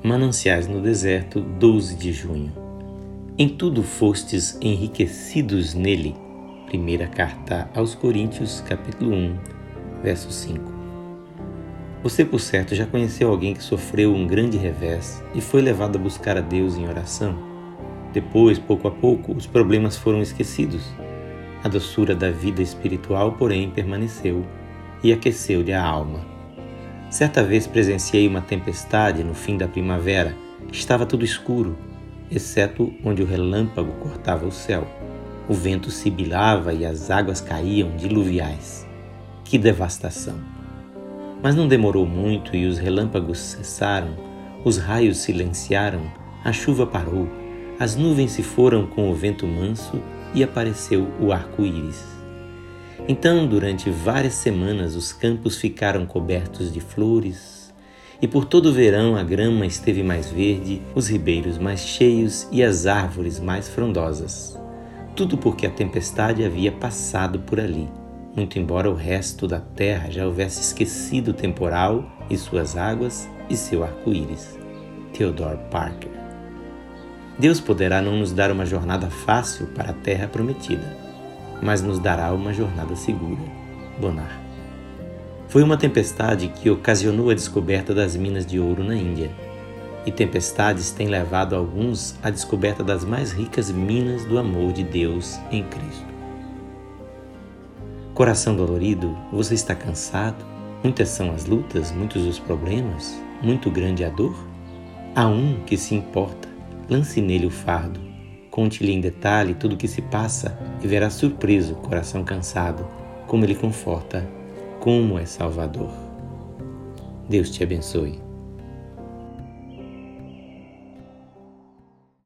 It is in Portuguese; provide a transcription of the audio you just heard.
Mananciais no Deserto, 12 de junho. Em tudo fostes enriquecidos nele. Primeira carta aos Coríntios, capítulo 1, verso 5. Você, por certo, já conheceu alguém que sofreu um grande revés e foi levado a buscar a Deus em oração? Depois, pouco a pouco, os problemas foram esquecidos. A doçura da vida espiritual, porém, permaneceu e aqueceu-lhe a alma. Certa vez presenciei uma tempestade no fim da primavera. Estava tudo escuro, exceto onde o relâmpago cortava o céu. O vento sibilava e as águas caíam diluviais. Que devastação! Mas não demorou muito e os relâmpagos cessaram, os raios silenciaram, a chuva parou, as nuvens se foram com o vento manso e apareceu o arco-íris. Então, durante várias semanas, os campos ficaram cobertos de flores, e por todo o verão a grama esteve mais verde, os ribeiros mais cheios e as árvores mais frondosas. Tudo porque a tempestade havia passado por ali, muito embora o resto da terra já houvesse esquecido o temporal e suas águas e seu arco-íris. Theodore Parker. Deus poderá não nos dar uma jornada fácil para a terra prometida mas nos dará uma jornada segura. Bonar. Foi uma tempestade que ocasionou a descoberta das minas de ouro na Índia. E tempestades têm levado alguns à descoberta das mais ricas minas do amor de Deus em Cristo. Coração dolorido, você está cansado? Muitas são as lutas, muitos os problemas, muito grande a dor? Há um que se importa, lance nele o fardo Conte-lhe em detalhe tudo o que se passa e verá surpreso o coração cansado, como ele conforta, como é Salvador. Deus te abençoe.